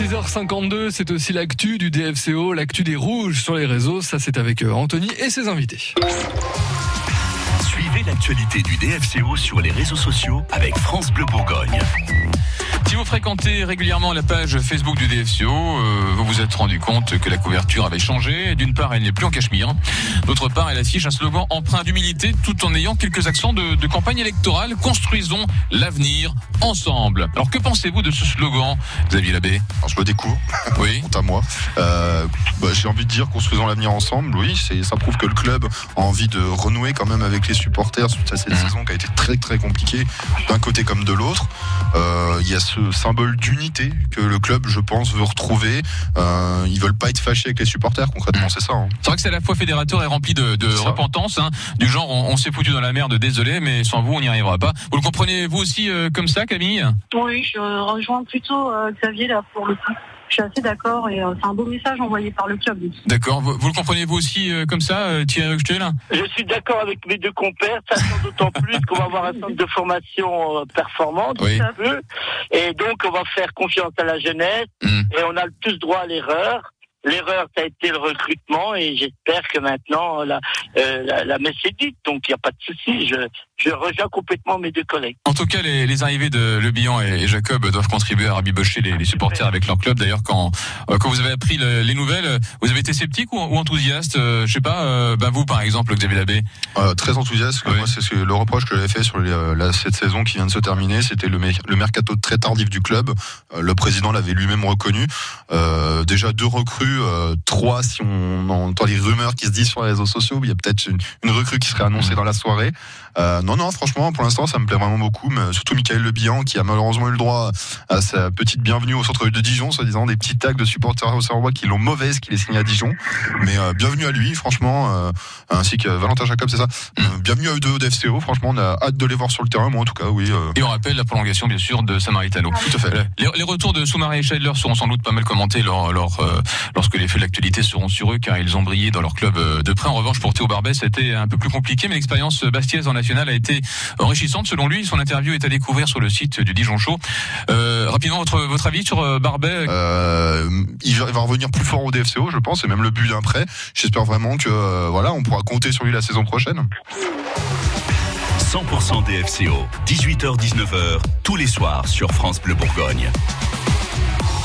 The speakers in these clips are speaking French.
6h52, c'est aussi l'actu du DFCO, l'actu des rouges sur les réseaux. Ça, c'est avec euh, Anthony et ses invités. Suivez l'actualité du DFCO sur les réseaux sociaux avec France Bleu Bourgogne. Si vous fréquentez régulièrement la page Facebook du DFCO, euh, vous vous êtes rendu compte que la couverture avait changé. D'une part, elle n'est plus en cachemire. D'autre part, elle affiche un slogan empreint d'humilité tout en ayant quelques accents de, de campagne électorale. Construisons l'avenir ensemble. Alors que pensez-vous de ce slogan, Xavier Labbé? Alors, je le découvre, Oui. honte à moi. Euh, bah, J'ai envie de dire construisons l'avenir ensemble. Oui, ça prouve que le club a envie de renouer quand même avec les supporters suite à cette Mhm. saison qui a été très très compliquée d'un côté comme de l'autre. Euh, Il y a ce symbole d'unité que le club, je pense, veut retrouver. Euh, ils veulent pas être fâchés avec les supporters. Concrètement, c'est ça. hein. C'est vrai que c'est à la fois fédérateur et rempli de, repentance, hein, du genre on, on s'est foutu dans la merde, désolé, mais sans vous on n'y arrivera pas. Vous le comprenez vous aussi euh, comme ça, Camille? Oui, je rejoins plutôt euh, Xavier là pour le coup. Je suis assez d'accord et euh, c'est un beau message envoyé par le club. D'accord. Vous, vous le comprenez vous aussi euh, comme ça, euh, Thierry Huchtel Je suis d'accord avec mes deux compères, ça d'autant plus qu'on va avoir un centre de formation euh, performant, Oui. un peu, et donc on va faire confiance à la jeunesse, Mm. et on a tous droit à l'erreur. L'erreur, ça a été le recrutement, et j'espère que maintenant la, euh, la, la messe est dite, donc il n'y a pas de souci. Je, je rejoins complètement mes deux collègues. En tout cas, les, les arrivées de Le Bihan et, et Jacob doivent contribuer à rabibocher les, les supporters avec leur club. D'ailleurs, quand, euh, quand vous avez appris le- les nouvelles, euh, vous avez été sceptique ou, ou enthousiaste euh, Je sais pas, euh, ben vous par exemple, Xavier Labbé. Euh, très enthousiaste. Oui. Moi, c'est ce que- le reproche que j'avais fait sur les, euh, la, cette saison qui vient de se terminer. C'était le, le mercato très tardif du club. Euh, le président l'avait lui-même reconnu. Euh, déjà deux recrues, euh, trois si on entend les rumeurs qui se disent sur les réseaux sociaux. Il y a peut-être une, une recrue qui serait annoncée dans la soirée. Euh, non, non, franchement, pour l'instant, ça me plaît vraiment beaucoup. Mais surtout Michael Le Bihan, qui a malheureusement eu le droit à sa petite bienvenue au centre de Dijon, soi-disant des petits tags de supporters au Serrois qui l'ont mauvaise, qui les signés à Dijon. Mais euh, bienvenue à lui, franchement, ainsi que Valentin Jacob, c'est ça. Bienvenue à eux deux au DFCO. Franchement, on a hâte de les voir sur le terrain. Moi, en tout cas, oui. Et on rappelle la prolongation, bien sûr, de Samaritano. tout à fait. Les, les retours de Soumaré et Scheidler seront sans doute pas mal commentés lors, lors, lorsque les faits de l'actualité seront sur eux, car ils ont brillé dans leur club euh, de près. En revanche, pour Théo Barbet, c'était un peu plus compliqué, mais l'expérience bastiaise en national a été enrichissante. Selon lui, son interview est à découvrir sur le site du Dijon Show. Euh, rapidement, votre, votre avis sur euh, Barbet Euh, il va revenir plus fort au DFCO, je pense, c'est même le but d'un prêt. J'espère vraiment que euh, voilà, on pourra compter sur lui la saison prochaine. 100% DFCO, 18h-19h, tous les soirs sur France Bleu Bourgogne.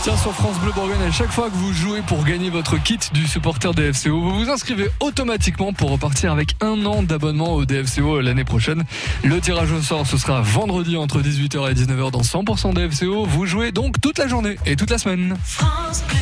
Tiens, sur France Bleu Bourgogne, à chaque fois que vous jouez pour gagner votre kit du supporter DFCO, vous vous inscrivez automatiquement pour repartir avec un an d'abonnement au DFCO l'année prochaine. Le tirage au sort, ce sera vendredi entre 18h et 19h dans 100% DFCO. Vous jouez donc toute la journée et toute la semaine. France Bleu.